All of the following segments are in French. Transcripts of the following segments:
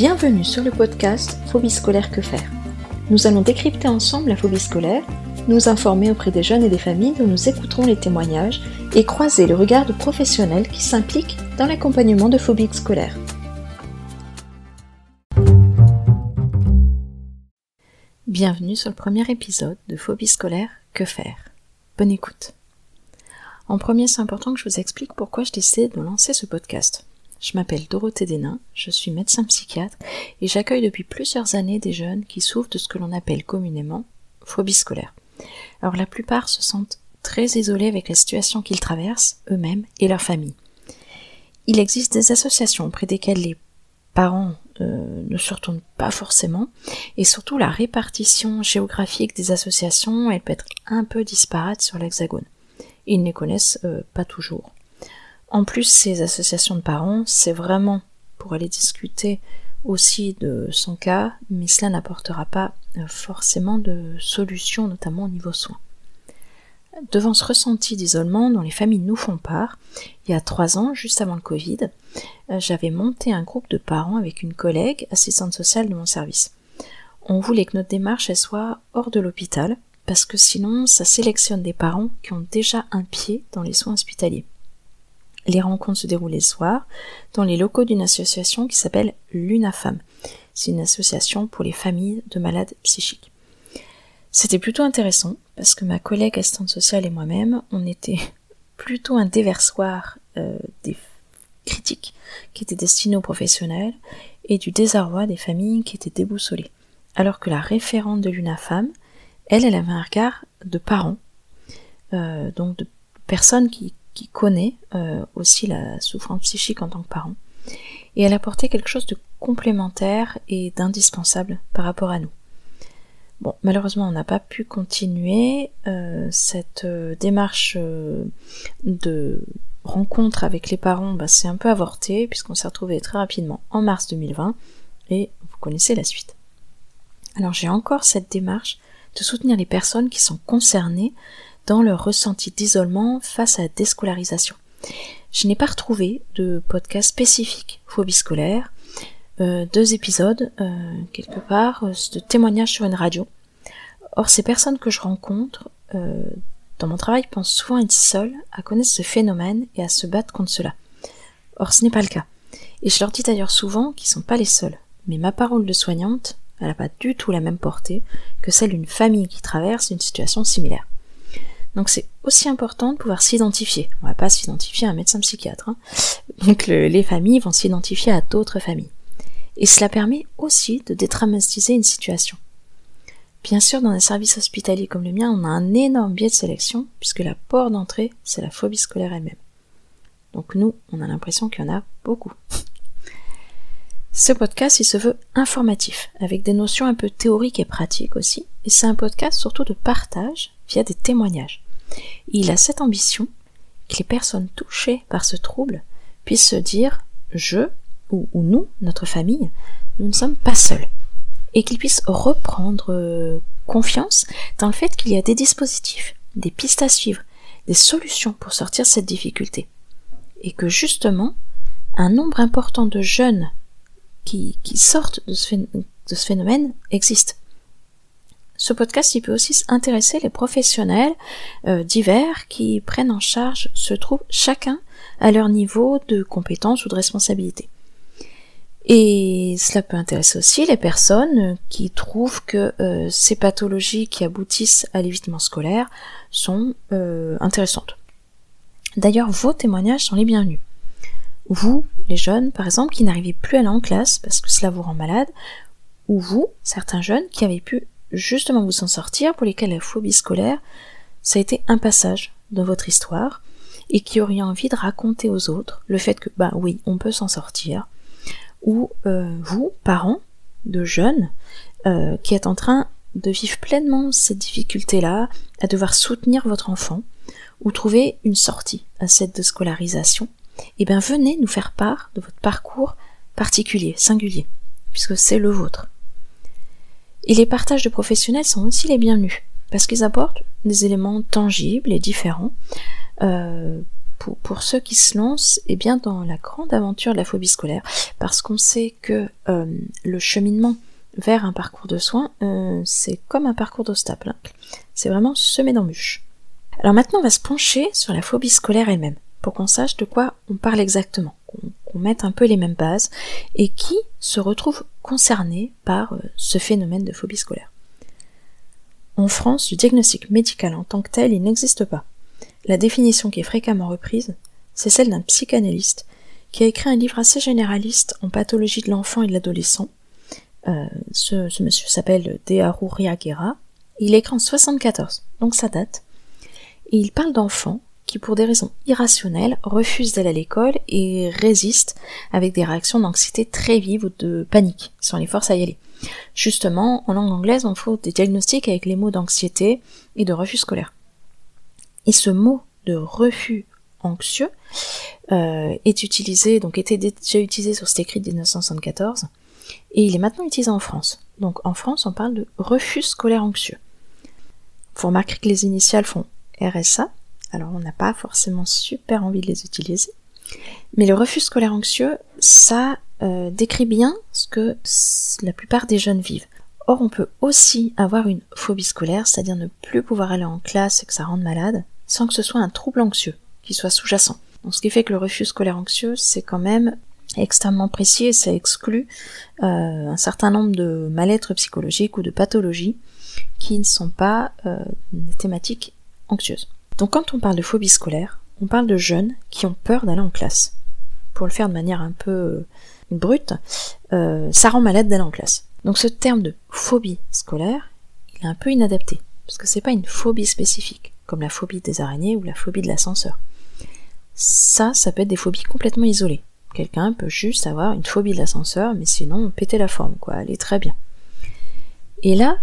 Bienvenue sur le podcast Phobie scolaire que faire. Nous allons décrypter ensemble la phobie scolaire, nous informer auprès des jeunes et des familles dont nous écouterons les témoignages et croiser le regard de professionnels qui s'impliquent dans l'accompagnement de phobies scolaires. Bienvenue sur le premier épisode de Phobie scolaire que faire. Bonne écoute. En premier, c'est important que je vous explique pourquoi je décide de lancer ce podcast. Je m'appelle Dorothée Dénin, je suis médecin psychiatre et j'accueille depuis plusieurs années des jeunes qui souffrent de ce que l'on appelle communément phobie scolaire. Alors la plupart se sentent très isolés avec les situations qu'ils traversent, eux-mêmes et leur famille. Il existe des associations auprès desquelles les parents euh, ne se retournent pas forcément, et surtout la répartition géographique des associations, elle peut être un peu disparate sur l'hexagone. Ils ne les connaissent euh, pas toujours. En plus, ces associations de parents, c'est vraiment pour aller discuter aussi de son cas, mais cela n'apportera pas euh, forcément de solution, notamment au niveau soins. Devant ce ressenti d'isolement dont les familles nous font part, il y a trois ans, juste avant le Covid, euh, j'avais monté un groupe de parents avec une collègue, assistante sociale de mon service. On voulait que notre démarche soit hors de l'hôpital, parce que sinon ça sélectionne des parents qui ont déjà un pied dans les soins hospitaliers. Les rencontres se déroulaient le soir dans les locaux d'une association qui s'appelle l'UNAFAM. C'est une association pour les familles de malades psychiques. C'était plutôt intéressant parce que ma collègue assistante sociale et moi-même, on était plutôt un déversoir euh, des critiques qui étaient destinées aux professionnels et du désarroi des familles qui étaient déboussolées. Alors que la référente de l'UNAFAM, elle, elle avait un regard de parents, euh, donc de personnes qui connaît euh, aussi la souffrance psychique en tant que parent. Et elle apportait quelque chose de complémentaire et d'indispensable par rapport à nous. Bon, malheureusement, on n'a pas pu continuer euh, cette euh, démarche de rencontre avec les parents. Bah, c'est un peu avorté puisqu'on s'est retrouvé très rapidement en mars 2020 et vous connaissez la suite. Alors j'ai encore cette démarche de soutenir les personnes qui sont concernées dans leur ressenti d'isolement face à la déscolarisation. Je n'ai pas retrouvé de podcast spécifique phobie scolaire, euh, deux épisodes euh, quelque part euh, de témoignages sur une radio. Or ces personnes que je rencontre dans mon travail pensent souvent être seules à connaître ce phénomène et à se battre contre cela. Or ce n'est pas le cas. Et je leur dis d'ailleurs souvent qu'ils sont pas les seuls. Mais ma parole de soignante, elle n'a pas du tout la même portée que celle d'une famille qui traverse une situation similaire. Donc c'est aussi important de pouvoir s'identifier. On va pas s'identifier à un médecin psychiatre. Hein. Donc les familles vont s'identifier à d'autres familles. Et cela permet aussi de dédramatiser une situation. Bien sûr, dans un service hospitalier comme le mien, on a un énorme biais de sélection, puisque la porte d'entrée, c'est la phobie scolaire elle-même. Donc nous, on a l'impression qu'il y en a beaucoup. Ce podcast, il se veut informatif, avec des notions un peu théoriques et pratiques aussi, et c'est un podcast surtout de partage via des témoignages. Il a cette ambition que les personnes touchées par ce trouble puissent se dire je ou, nous, notre famille, nous ne sommes pas seuls. Et qu'ils puissent reprendre euh, confiance dans le fait qu'il y a des dispositifs, des pistes à suivre, des solutions pour sortir de cette difficulté. Et que justement, un nombre important de jeunes qui, sortent de ce, de ce phénomène existe. Ce podcast, il peut aussi intéresser les professionnels euh, divers qui prennent en charge ce trouble chacun à leur niveau de compétence ou de responsabilité. Et cela peut intéresser aussi les personnes qui trouvent que euh, ces pathologies qui aboutissent à l'évitement scolaire sont euh, intéressantes. D'ailleurs, vos témoignages sont les bienvenus. Vous, les jeunes, par exemple, qui n'arrivez plus à aller en classe parce que cela vous rend malade, ou vous, certains jeunes, qui avez pu justement vous en sortir, pour lesquels la phobie scolaire, ça a été un passage dans votre histoire, et qui auriez envie de raconter aux autres le fait que, bah oui, on peut s'en sortir, ou euh, vous, parents de jeunes, euh, qui êtes en train de vivre pleinement cette difficulté-là, à devoir soutenir votre enfant, ou trouver une sortie à cette scolarisation, et eh bien venez nous faire part de votre parcours particulier, singulier, puisque c'est le vôtre. Et les partages de professionnels sont aussi les bienvenus, parce qu'ils apportent des éléments tangibles et différents, euh, pour, ceux qui se lancent eh dans la grande aventure de la phobie scolaire, parce qu'on sait que euh, le cheminement vers un parcours de soins, euh, c'est comme un parcours d'obstacles. C'est vraiment semé d'embûches. Alors maintenant, on va se pencher sur la phobie scolaire elle-même, pour qu'on sache de quoi on parle exactement, mette un peu les mêmes bases, et qui se retrouve concerné par euh, ce phénomène de phobie scolaire. En France, le diagnostic médical en tant que tel, n'existe pas. La définition qui est fréquemment reprise, c'est celle d'un psychanalyste qui a écrit un livre assez généraliste en pathologie de l'enfant et de l'adolescent. Euh, ce, monsieur s'appelle Deharu Riagera. Il écrit en 74, donc ça date. Il parle d'enfants qui, pour des raisons irrationnelles, refusent d'aller à l'école et résistent avec des réactions d'anxiété très vives ou de panique, si on les force à y aller. Justement, en langue anglaise, on fait des diagnostics avec les mots d'anxiété et de refus scolaire. Et ce mot de refus anxieux euh, est utilisé, donc était déjà utilisé sur cet écrit de 1974, et il est maintenant utilisé en France. Donc en France, on parle de refus scolaire anxieux. Faut remarquer que les initiales font RSA, alors on n'a pas forcément super envie de les utiliser. Mais le refus scolaire anxieux, ça euh, décrit bien ce que la plupart des jeunes vivent. Or, on peut aussi avoir une phobie scolaire, c'est-à-dire ne plus pouvoir aller en classe et que ça rende malade, sans que ce soit un trouble anxieux qui soit sous-jacent. Donc, ce qui fait que le refus scolaire anxieux, c'est quand même extrêmement précis et ça exclut euh, un certain nombre de mal-être psychologiques ou de pathologies qui ne sont pas euh, des thématiques anxieuses. Donc quand on parle de phobie scolaire, on parle de jeunes qui ont peur d'aller en classe. Pour le faire de manière un peu euh, brute, euh, ça rend malade d'aller en classe. Donc ce terme de phobie scolaire, il est un peu inadapté, parce que c'est pas une phobie spécifique, comme la phobie des araignées ou la phobie de l'ascenseur. Ça, ça peut être des phobies complètement isolées. Quelqu'un peut juste avoir une phobie de l'ascenseur, mais sinon péter la forme, quoi, elle est très bien. Et là,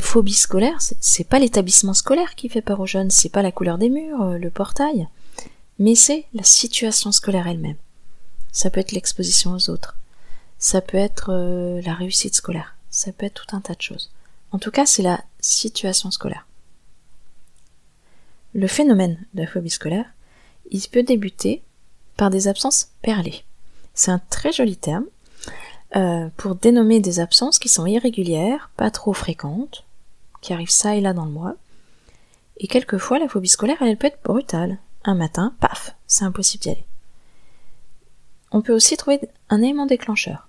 phobie scolaire, c'est pas l'établissement scolaire qui fait peur aux jeunes, c'est pas la couleur des murs, euh, le portail, mais c'est la situation scolaire elle-même. Ça peut être l'exposition aux autres, ça peut être euh, la réussite scolaire, ça peut être tout un tas de choses. En tout cas, c'est la situation scolaire. Le phénomène de la phobie scolaire, il peut débuter par des absences perlées. C'est un très joli terme euh, pour dénommer des absences qui sont irrégulières, pas trop fréquentes, qui arrivent ça et là dans le mois. Et quelquefois, la phobie scolaire, elle peut être brutale. Un matin, paf, c'est impossible d'y aller. On peut aussi trouver un élément déclencheur.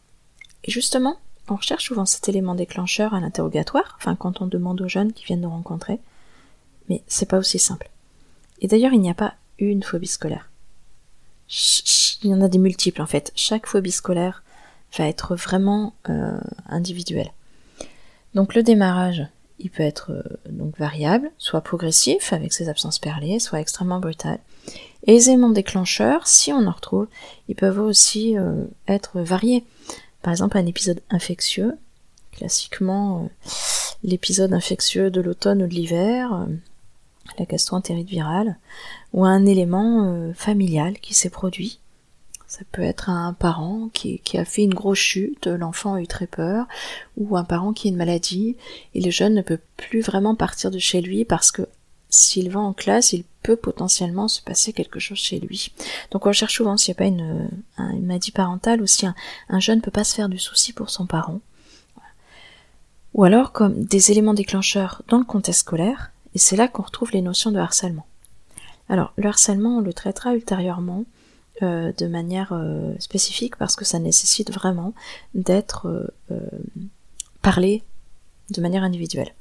Et justement, on recherche souvent cet élément déclencheur à l'interrogatoire, enfin quand on demande aux jeunes qui viennent nous rencontrer, mais c'est pas aussi simple. Et d'ailleurs, il n'y a pas une phobie scolaire il y en a des multiples en fait. Chaque phobie scolaire va être vraiment euh, individuelle. Donc le démarrage, il peut être euh, donc variable, soit progressif avec ses absences perlées, soit extrêmement brutal. Éléments déclencheurs, si on en retrouve, ils peuvent aussi euh, être variés. Par exemple, un épisode infectieux, classiquement l'épisode infectieux de l'automne ou de l'hiver, la gastroentérite virale, ou un élément familial qui s'est produit. Ça peut être un parent qui, a fait une grosse chute, l'enfant a eu très peur, ou un parent qui a une maladie, et le jeune ne peut plus vraiment partir de chez lui parce que s'il va en classe, il peut potentiellement se passer quelque chose chez lui. Donc on cherche souvent s'il n'y a pas une, maladie parentale ou si un jeune ne peut pas se faire du souci pour son parent. Ou alors comme des éléments déclencheurs dans le contexte scolaire, et c'est là qu'on retrouve les notions de harcèlement. Alors, le harcèlement, on le traitera ultérieurement euh, de manière euh, spécifique parce que ça nécessite vraiment d'être euh, parlé de manière individuelle.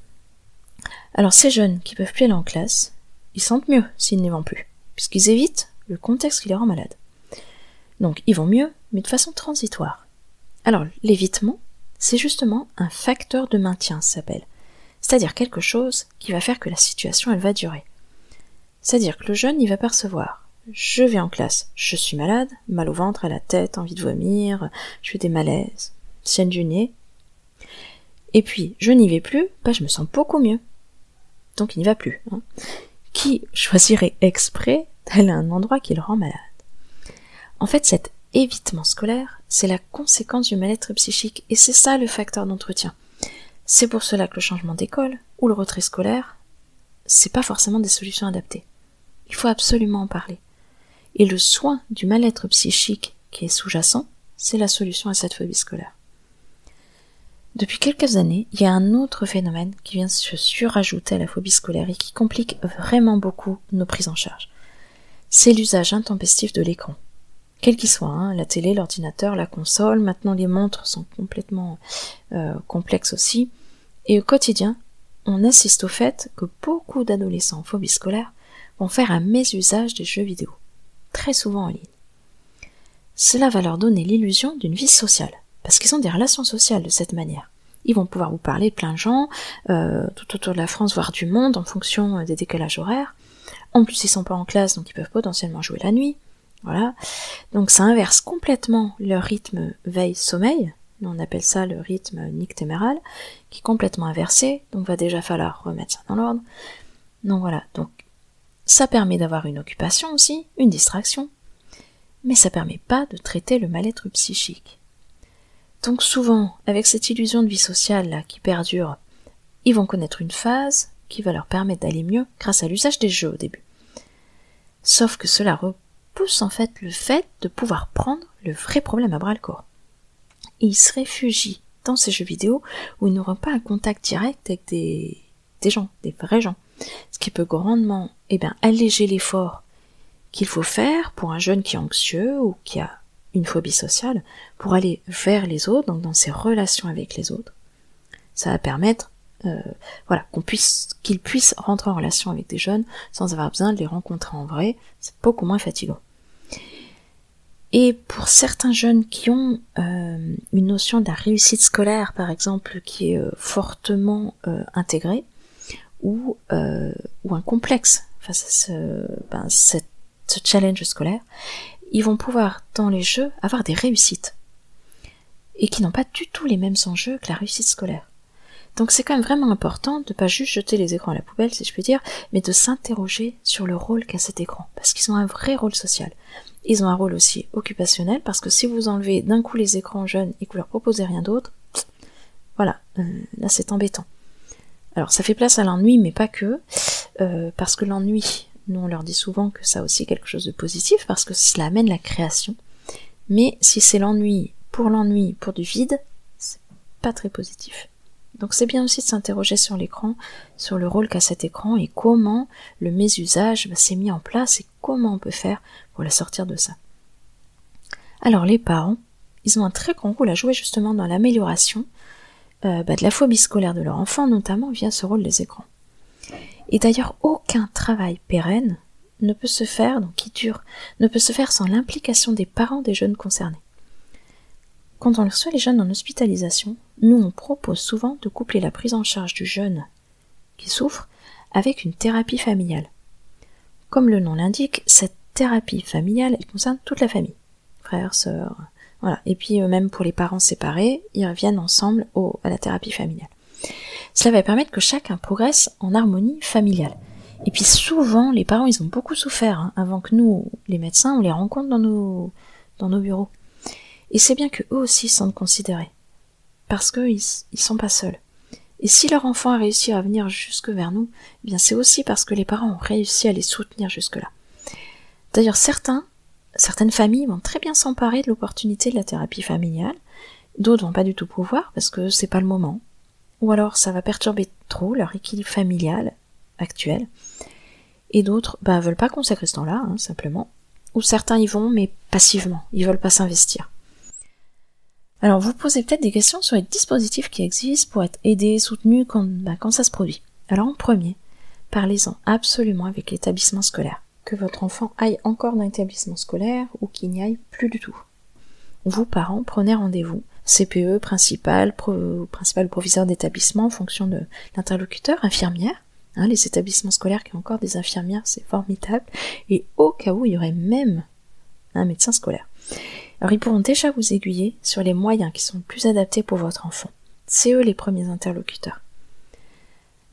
Alors, ces jeunes qui peuvent plus aller en classe, ils sentent mieux s'ils n'y vont plus, puisqu'ils évitent le contexte qui les rend malades. Donc, ils vont mieux, mais de façon transitoire. Alors, l'évitement, c'est justement un facteur de maintien, ça s'appelle c'est-à-dire quelque chose qui va faire que la situation elle va durer. C'est-à-dire que le jeune il va percevoir je vais en classe, je suis malade, mal au ventre, à la tête, envie de vomir, je fais des malaises, sienne du nez. Et puis, je n'y vais plus, bah je me sens beaucoup mieux. Donc il n'y va plus. Hein. Qui choisirait exprès d'aller un endroit qui le rend malade? En fait, cet évitement scolaire, c'est la conséquence du mal-être psychique, et c'est ça le facteur d'entretien. C'est pour cela que le changement d'école ou le retrait scolaire, c'est pas forcément des solutions adaptées. Il faut absolument en parler. Et le soin du mal-être psychique qui est sous-jacent, c'est la solution à cette phobie scolaire. Depuis quelques années, il y a un autre phénomène qui vient se surajouter à la phobie scolaire et qui complique vraiment beaucoup nos prises en charge. C'est l'usage intempestif de l'écran. Quel qu'il soit, hein, la télé, l'ordinateur, la console, maintenant les montres sont complètement euh, complexes aussi. Et au quotidien, on assiste au fait que beaucoup d'adolescents en phobie scolaire vont faire un mésusage des jeux vidéo, très souvent en ligne. Cela va leur donner l'illusion d'une vie sociale, parce qu'ils ont des relations sociales de cette manière. Ils vont pouvoir vous parler de plein de gens, euh, tout autour de la France, voire du monde, en fonction euh, des décalages horaires. En plus, ils sont pas en classe, donc ils peuvent potentiellement jouer la nuit. Voilà. Donc ça inverse complètement leur rythme veille-sommeil. On appelle ça le rythme nictéméral, qui est complètement inversé, donc va déjà falloir remettre ça dans l'ordre. Donc voilà, donc ça permet d'avoir une occupation aussi, une distraction, mais ça permet pas de traiter le mal-être psychique. Donc souvent, avec cette illusion de vie sociale qui perdure, ils vont connaître une phase qui va leur permettre d'aller mieux grâce à l'usage des jeux au début. Sauf que cela repousse en fait le fait de pouvoir prendre le vrai problème à bras le corps. ils se réfugient dans ces jeux vidéo où ils n'auront pas un contact direct avec des, des gens, des vrais gens. Ce qui peut grandement eh bien, alléger l'effort qu'il faut faire pour un jeune qui est anxieux ou qui a une phobie sociale pour aller vers les autres, donc dans ses relations avec les autres. Ça va permettre, euh, voilà, qu'on puisse, qu'il puisse rentrer en relation avec des jeunes sans avoir besoin de les rencontrer en vrai. C'est beaucoup moins fatigant. Et pour certains jeunes qui ont euh, une notion de la réussite scolaire, par exemple, qui est euh, fortement intégrée, ou, ou un complexe face à ce, ben, ce challenge scolaire, ils vont pouvoir, dans les jeux, avoir des réussites. Et qui n'ont pas du tout les mêmes enjeux que la réussite scolaire. Donc c'est quand même vraiment important de pas juste jeter les écrans à la poubelle, si je puis dire, mais de s'interroger sur le rôle qu'a cet écran, parce qu'ils ont un vrai rôle social. Ils ont un rôle aussi occupationnel, parce que si vous enlevez d'un coup les écrans jeunes et que vous leur proposez rien d'autre, voilà, euh, là c'est embêtant. Alors ça fait place à l'ennui, mais pas que, euh, parce que l'ennui, nous, on leur dit souvent que ça a aussi quelque chose de positif parce que cela amène la création. Mais si c'est l'ennui pour l'ennui, pour du vide, c'est pas très positif. Donc c'est bien aussi de s'interroger sur l'écran, sur le rôle qu'a cet écran et comment le mésusage bah, s'est mis en place et comment on peut faire pour la sortir de ça. Alors les parents, ils ont un très grand rôle à jouer justement dans l'amélioration euh, bah, de la phobie scolaire de leur enfant, notamment via ce rôle des écrans. Et d'ailleurs, aucun travail pérenne ne peut se faire, donc qui dure, ne peut se faire sans l'implication des parents des jeunes concernés. Quand on reçoit les jeunes en hospitalisation, nous on propose souvent de coupler la prise en charge du jeune qui souffre avec une thérapie familiale. Comme le nom l'indique, cette thérapie familiale, elle concerne toute la famille. Frères, sœurs, Et puis euh, même pour les parents séparés, ils reviennent ensemble à la thérapie familiale. Cela va permettre que chacun progresse en harmonie familiale. Et puis souvent, les parents, ils ont beaucoup souffert hein, avant que nous, les médecins, on les rencontre dans nos, bureaux. Et c'est bien que eux aussi se sentent considérés. Parce qu'ils ils sont pas seuls. Et si leur enfant a réussi à venir jusque vers nous, eh bien c'est aussi parce que les parents ont réussi à les soutenir jusque-là. D'ailleurs, certains, certaines familles vont très bien s'emparer de l'opportunité de la thérapie familiale, d'autres vont pas du tout pouvoir parce que c'est pas le moment, ou alors ça va perturber trop leur équilibre familial actuel, et d'autres bah, veulent pas consacrer ce temps-là, hein, simplement, ou certains y vont, mais passivement, ils veulent pas s'investir. Alors vous posez peut-être des questions sur les dispositifs qui existent pour être aidés, soutenus quand, bah, quand ça se produit. Alors en premier, parlez-en absolument avec l'établissement scolaire. Que votre enfant aille encore dans l'établissement scolaire ou qu'il n'y aille plus du tout. Vous, parents, prenez rendez-vous CPE principal, principal proviseur d'établissement en fonction de l'interlocuteur, infirmière. Hein, les établissements scolaires qui ont encore des infirmières, c'est formidable. Et au cas où, il y aurait même un médecin scolaire. Alors ils pourront déjà vous aiguiller sur les moyens qui sont le plus adaptés pour votre enfant. C'est eux les premiers interlocuteurs.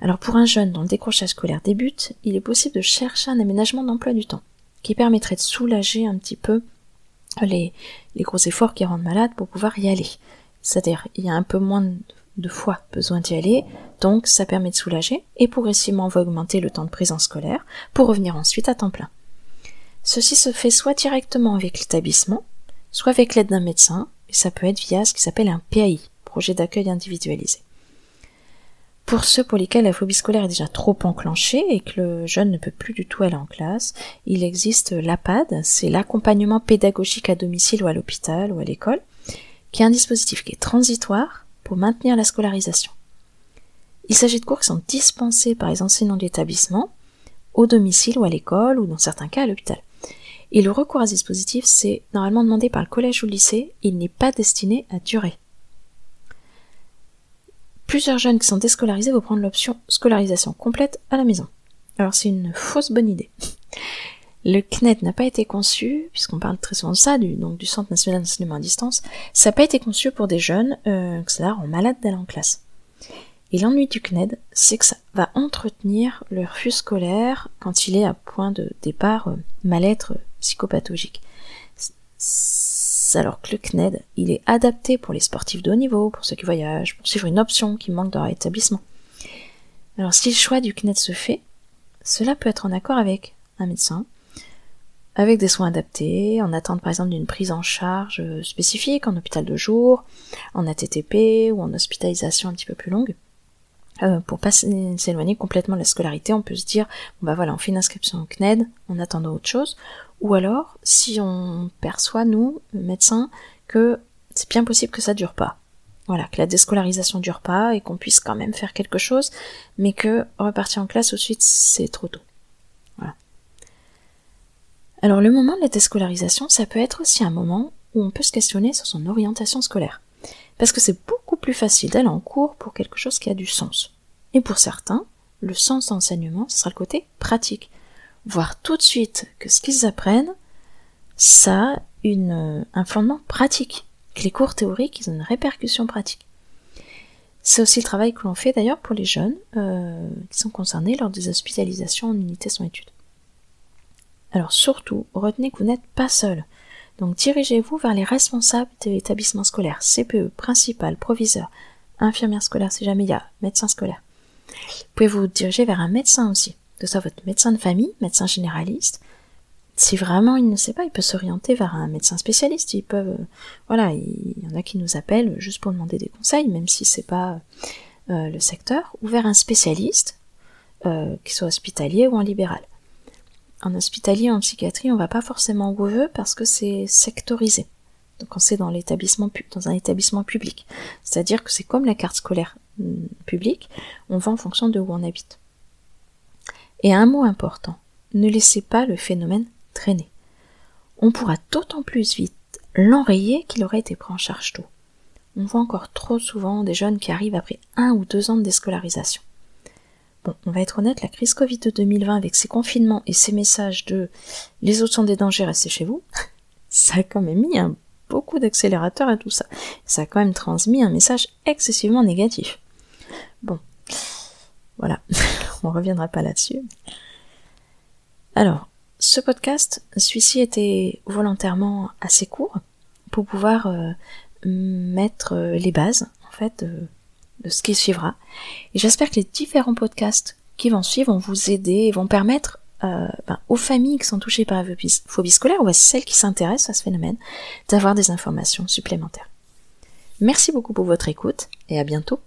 Alors pour un jeune dont le décrochage scolaire débute, il est possible de chercher un aménagement d'emploi du temps qui permettrait de soulager un petit peu les, gros efforts qui rendent malade pour pouvoir y aller. C'est-à-dire, il y a un peu moins de fois besoin d'y aller, donc ça permet de soulager, et progressivement on va augmenter le temps de présence scolaire pour revenir ensuite à temps plein. Ceci se fait soit directement avec l'établissement, soit avec l'aide d'un médecin, et ça peut être via ce qui s'appelle un PAI, projet d'accueil individualisé. Pour ceux pour lesquels la phobie scolaire est déjà trop enclenchée et que le jeune ne peut plus du tout aller en classe, il existe l'APAD, c'est l'accompagnement pédagogique à domicile ou à l'hôpital ou à l'école, qui est un dispositif qui est transitoire pour maintenir la scolarisation. Il s'agit de cours qui sont dispensés par les enseignants de l'établissement, au domicile ou à l'école, ou dans certains cas à l'hôpital. Et le recours à ce dispositif, c'est normalement demandé par le collège ou le lycée, il n'est pas destiné à durer plusieurs jeunes qui sont déscolarisés vont prendre l'option scolarisation complète à la maison. Alors c'est une fausse bonne idée. Le CNED n'a pas été conçu, puisqu'on parle très souvent de ça, du, donc du Centre national d'enseignement à distance, ça n'a pas été conçu pour des jeunes euh, qui sont malades d'aller en classe. Et l'ennui du CNED, c'est que ça va entretenir le refus scolaire quand il est à point de départ euh, mal-être psychopathologique alors que le CNED, il est adapté pour les sportifs de haut niveau, pour ceux qui voyagent, pour suivre une option qui manque dans leur établissement. Alors si le choix du CNED se fait, cela peut être en accord avec un médecin, avec des soins adaptés, en attente par exemple d'une prise en charge spécifique en hôpital de jour, en ATTP ou en hospitalisation un petit peu plus longue. Euh, pour pas s'éloigner complètement de la scolarité, on peut se dire, bon bah voilà, on fait une inscription au CNED en attendant autre chose, ou alors, si on perçoit, nous, médecins, que c'est bien possible que ça dure pas. Voilà, que la déscolarisation dure pas et qu'on puisse quand même faire quelque chose, mais que repartir en classe tout de suite, c'est trop tôt. Voilà. Alors le moment de la déscolarisation, ça peut être aussi un moment où on peut se questionner sur son orientation scolaire. Parce que c'est beaucoup plus facile d'aller en cours pour quelque chose qui a du sens. Et pour certains, le sens d'enseignement, ce sera le côté pratique voir tout de suite que ce qu'ils apprennent, ça a une, un fondement pratique, que les cours théoriques, ils ont une répercussion pratique. C'est aussi le travail que l'on fait d'ailleurs pour les jeunes euh, qui sont concernés lors des hospitalisations en unité sans études. Alors surtout, retenez que vous n'êtes pas seul. Donc dirigez-vous vers les responsables de l'établissement scolaire, CPE, principal, proviseur, infirmière scolaire si jamais il y a, médecin scolaire. Vous pouvez vous diriger vers un médecin aussi de ça votre médecin de famille, médecin généraliste. Si vraiment il ne sait pas, il peut s'orienter vers un médecin spécialiste. Ils peuvent, euh, voilà, il y en a qui nous appellent juste pour demander des conseils, même si c'est pas euh, le secteur, ou vers un spécialiste, euh, qui soit hospitalier ou en libéral. En hospitalier, en psychiatrie, on va pas forcément où on veut parce que c'est sectorisé. Donc on c'est dans un établissement public. C'est-à-dire que c'est comme la carte scolaire hmm, publique, on va en fonction de où on habite. Et un mot important, ne laissez pas le phénomène traîner. On pourra d'autant plus vite l'enrayer qu'il aurait été pris en charge tôt. On voit encore trop souvent des jeunes qui arrivent après un ou deux ans de déscolarisation. Bon, on va être honnête, la crise Covid de 2020 avec ses confinements et ses messages de les autres sont des dangers, restez chez vous, ça a quand même mis un, beaucoup d'accélérateurs à tout ça. Ça a quand même transmis un message excessivement négatif. Bon, voilà, on reviendra pas là-dessus. Alors, ce podcast, celui-ci était volontairement assez court pour pouvoir euh, mettre les bases, en fait, de, ce qui suivra. Et j'espère que les différents podcasts qui vont suivre vont vous aider et vont permettre euh, ben, aux familles qui sont touchées par la phobie scolaire ou à celles qui s'intéressent à ce phénomène d'avoir des informations supplémentaires. Merci beaucoup pour votre écoute et à bientôt.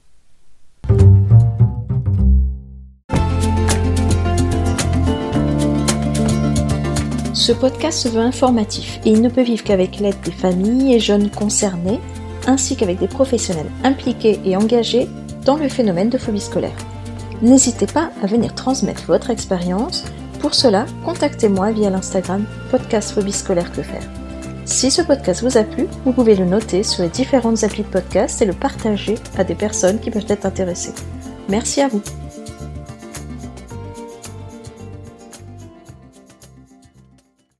Ce podcast se veut informatif et il ne peut vivre qu'avec l'aide des familles et jeunes concernés, ainsi qu'avec des professionnels impliqués et engagés dans le phénomène de phobie scolaire. N'hésitez pas à venir transmettre votre expérience. Pour cela, contactez-moi via l'Instagram podcast phobie scolaire que faire. Si ce podcast vous a plu, vous pouvez le noter sur les différentes applis de podcast et le partager à des personnes qui peuvent être intéressées. Merci à vous.